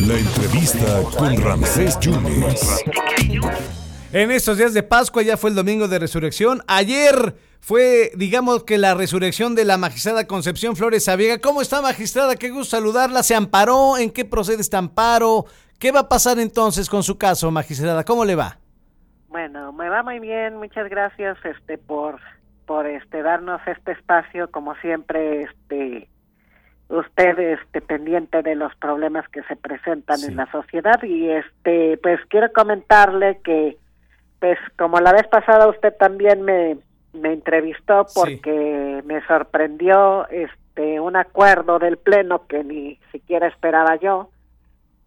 La entrevista con Ramsés Yunes. En estos días de Pascua ya fue el domingo de resurrección. Ayer fue, digamos que la resurrección de la magistrada Concepción Flores Sabiega. ¿Cómo está, magistrada? Qué gusto saludarla. ¿Se amparó? ¿En qué procede este amparo? ¿Qué va a pasar entonces con su caso, magistrada? ¿Cómo le va? Bueno, me va muy bien. Muchas gracias este por por este darnos este espacio como siempre este usted este pendiente de los problemas que se presentan en la sociedad. Y este pues quiero comentarle que pues como la vez pasada usted también me me entrevistó porque me sorprendió este un acuerdo del pleno que ni siquiera esperaba yo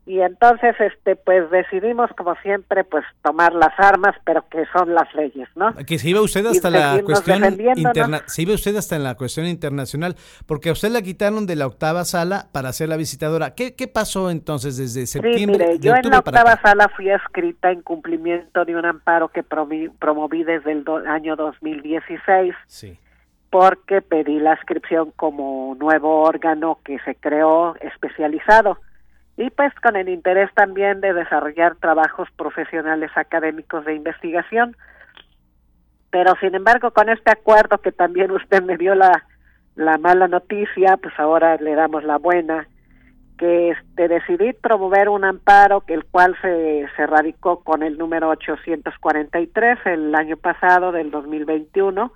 y entonces este pues decidimos como siempre pues tomar las armas pero que son las leyes no que se iba usted hasta la cuestión interna se iba usted hasta en la cuestión internacional porque a usted la quitaron de la octava sala para ser la visitadora. Qué, qué pasó entonces desde septiembre sí, mire, yo en la octava sala fui escrita en cumplimiento de un amparo que promoví desde el año 2016 sí. porque pedí la inscripción como nuevo órgano que se creó especializado y pues con el interés también de desarrollar trabajos profesionales académicos de investigación. Pero sin embargo, con este acuerdo que también usted me dio la, la mala noticia, pues ahora le damos la buena, que este, decidí promover un amparo, el cual se, se radicó con el número 843 el año pasado, del 2021,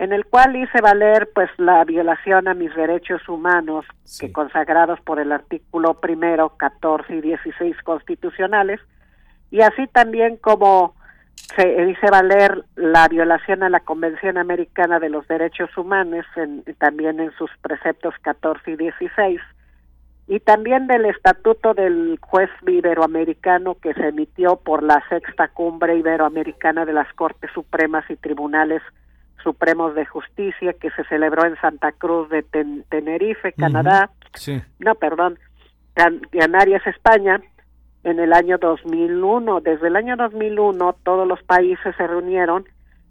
en el cual hice valer pues la violación a mis derechos humanos que consagrados por el artículo primero, 14 y 16 constitucionales y así también como se hice valer la violación a la Convención Americana de los Derechos Humanos en, también en sus preceptos 14 y 16 y también del estatuto del juez iberoamericano que se emitió por la sexta cumbre iberoamericana de las Cortes Supremas y Tribunales Supremos de Justicia que se celebró en Santa Cruz de Tenerife, Canadá. No, perdón, Canarias, España, en el año 2001. Desde el año 2001 todos los países se reunieron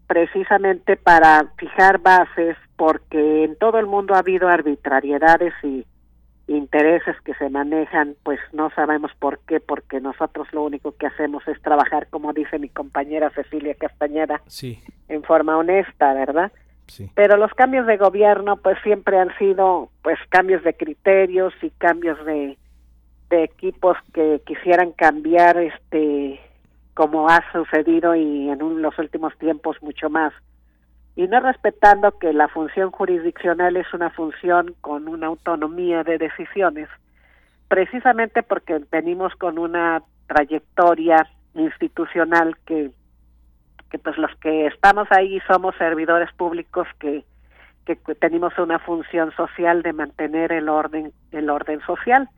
precisamente para fijar bases porque en todo el mundo ha habido arbitrariedades y intereses que se manejan, pues no sabemos por qué, porque nosotros lo único que hacemos es trabajar, como dice mi compañera Cecilia Castañeda, sí. en forma honesta, ¿verdad? Sí. Pero los cambios de gobierno, pues siempre han sido, pues cambios de criterios y cambios de, de equipos que quisieran cambiar, este, como ha sucedido y en los últimos tiempos mucho más y no respetando que la función jurisdiccional es una función con una autonomía de decisiones, precisamente porque venimos con una trayectoria institucional que, que pues los que estamos ahí somos servidores públicos que, que tenemos una función social de mantener el orden el orden social.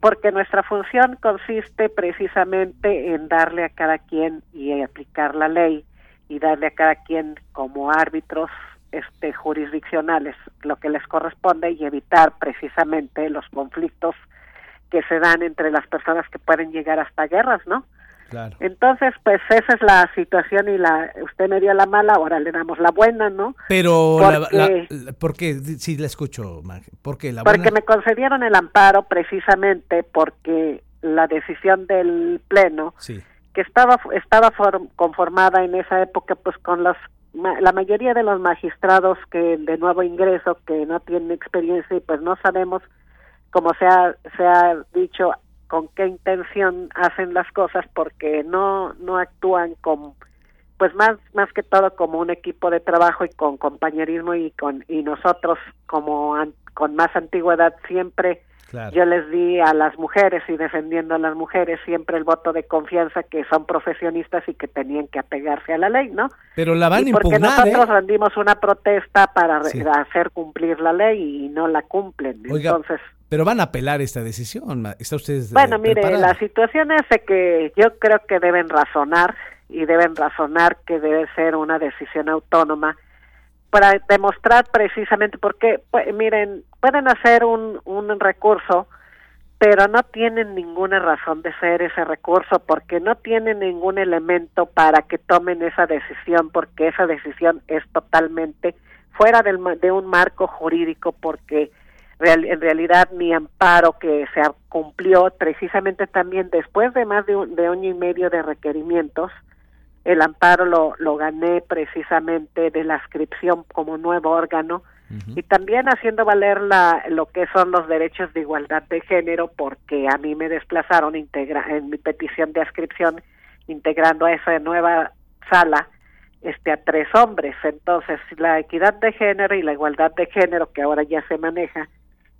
Porque nuestra función consiste precisamente en darle a cada quien y aplicar la ley y darle a cada quien como árbitros este jurisdiccionales lo que les corresponde y evitar precisamente los conflictos que se dan entre las personas que pueden llegar hasta guerras, ¿no? Claro. Entonces, pues esa es la situación y la usted me dio la mala, ahora le damos la buena, ¿no? Pero porque, la, ¿por qué? Sí, la escucho, ¿por qué la Porque me concedieron el amparo precisamente porque la decisión del Pleno sí que estaba estaba conformada en esa época pues con los la mayoría de los magistrados que de nuevo ingreso que no tienen experiencia y pues no sabemos como se ha, se ha dicho con qué intención hacen las cosas porque no no actúan con pues más más que todo como un equipo de trabajo y con compañerismo y con y nosotros como con más antigüedad siempre yo les di a las mujeres y defendiendo a las mujeres siempre el voto de confianza que son profesionistas y que tenían que apegarse a la ley, ¿no? Pero la van a porque impugnar, nosotros ¿eh? rendimos una protesta para hacer cumplir la ley y no la cumplen. Entonces, pero van a apelar esta decisión. ¿Está usted Bueno, mire, la situación es de que yo creo que deben razonar y deben razonar que debe ser una decisión autónoma para demostrar precisamente porque pues, miren pueden hacer un, un recurso pero no tienen ninguna razón de ser ese recurso porque no tienen ningún elemento para que tomen esa decisión porque esa decisión es totalmente fuera del, de un marco jurídico porque en realidad mi amparo que se cumplió precisamente también después de más de, un, de año y medio de requerimientos, el amparo lo, lo gané precisamente de la inscripción como nuevo órgano y también haciendo valer la, lo que son los derechos de igualdad de género porque a mí me desplazaron integra en mi petición de inscripción integrando a esa nueva sala este a tres hombres. Entonces la equidad de género y la igualdad de género que ahora ya se maneja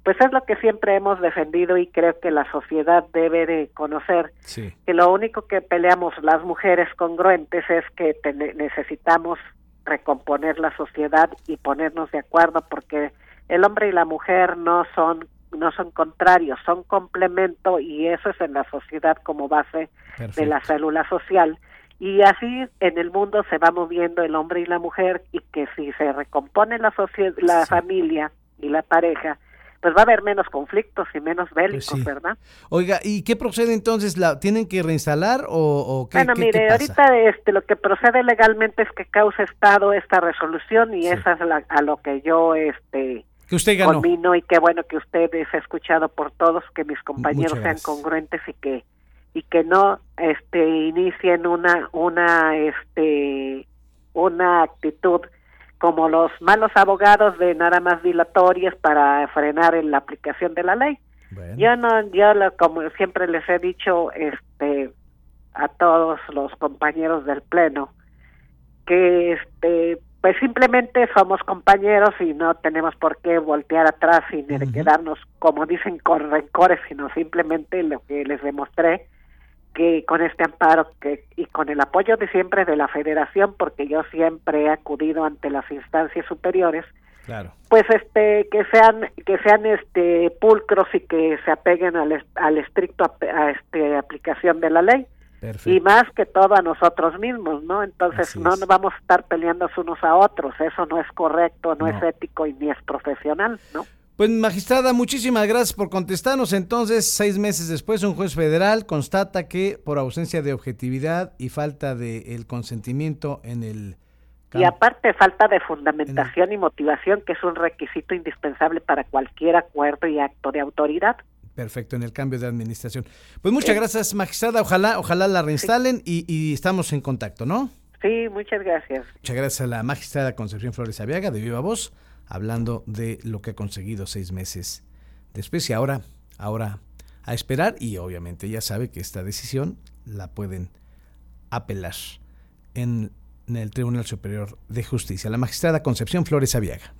pues es lo que siempre hemos defendido y creo que la sociedad debe de conocer que lo único que peleamos las mujeres congruentes es que necesitamos recomponer la sociedad y ponernos de acuerdo porque el hombre y la mujer no son no son contrarios, son complemento y eso es en la sociedad como base de la célula social. Y así en el mundo se va moviendo el hombre y la mujer y que si se recompone la la familia y la pareja pues va a haber menos conflictos y menos pues bélicos, ¿verdad? Oiga, ¿y qué procede entonces? ¿La tienen que reinstalar o, qué? Bueno, mire, ahorita este, lo que procede legalmente es que causa Estado esta resolución y esa es a lo que yo este que usted ganó. y qué bueno que ustedes ha escuchado por todos que mis compañeros sean congruentes y que y que no este inicien una una este una actitud como los malos abogados de nada más dilatorias para frenar en la aplicación de la ley. Yo no, yo como siempre les he dicho, este, a todos los compañeros del pleno, que este, pues simplemente somos compañeros y no tenemos por qué voltear atrás y quedarnos, como dicen, con rencores, sino simplemente lo que les demostré que con este amparo que y con el apoyo de siempre de la Federación, porque yo siempre he acudido ante las instancias superiores, claro. pues este que sean que sean este pulcros y que se apeguen al, al estricto a, este aplicación de la ley. Y más que todo a nosotros mismos, ¿no? Entonces no nos vamos a estar peleando unos a otros, eso no es correcto, no, no. es ético y ni es profesional, ¿no? Pues magistrada, muchísimas gracias por contestarnos. Entonces, seis meses después, un juez federal constata que por ausencia de objetividad y falta de el consentimiento en el... Y aparte falta de fundamentación y motivación, que es un requisito indispensable para cualquier acuerdo y acto de autoridad. Perfecto, en el cambio de administración. Pues muchas gracias, magistrada. Ojalá, ojalá la reinstalen y, y, estamos en contacto, ¿no? Sí, muchas gracias. Muchas gracias a la magistrada Concepción Flores Aviaga de Viva Voz hablando de lo que ha conseguido seis meses después y ahora, ahora a esperar y obviamente ya sabe que esta decisión la pueden apelar en, en el Tribunal Superior de Justicia. La magistrada Concepción Flores Aviaga.